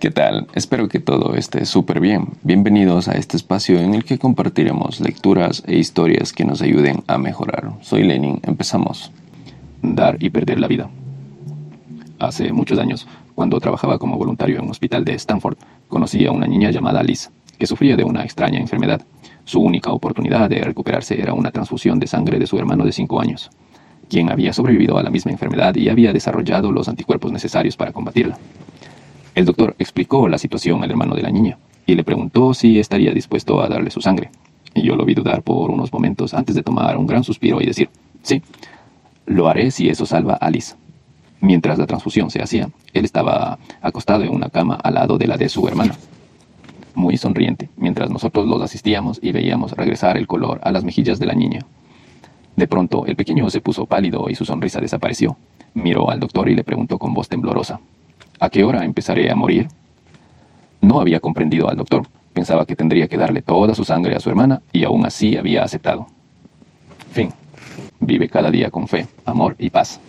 ¿Qué tal? Espero que todo esté súper bien. Bienvenidos a este espacio en el que compartiremos lecturas e historias que nos ayuden a mejorar. Soy Lenin, empezamos. Dar y perder la vida. Hace muchos años, cuando trabajaba como voluntario en un hospital de Stanford, conocí a una niña llamada Liz, que sufría de una extraña enfermedad. Su única oportunidad de recuperarse era una transfusión de sangre de su hermano de 5 años, quien había sobrevivido a la misma enfermedad y había desarrollado los anticuerpos necesarios para combatirla. El doctor explicó la situación al hermano de la niña y le preguntó si estaría dispuesto a darle su sangre. Y yo lo vi dudar por unos momentos antes de tomar un gran suspiro y decir, sí, lo haré si eso salva a Alice. Mientras la transfusión se hacía, él estaba acostado en una cama al lado de la de su hermana, muy sonriente, mientras nosotros los asistíamos y veíamos regresar el color a las mejillas de la niña. De pronto, el pequeño se puso pálido y su sonrisa desapareció. Miró al doctor y le preguntó con voz temblorosa, ¿A qué hora empezaré a morir? No había comprendido al doctor. Pensaba que tendría que darle toda su sangre a su hermana y aún así había aceptado. Fin. Vive cada día con fe, amor y paz.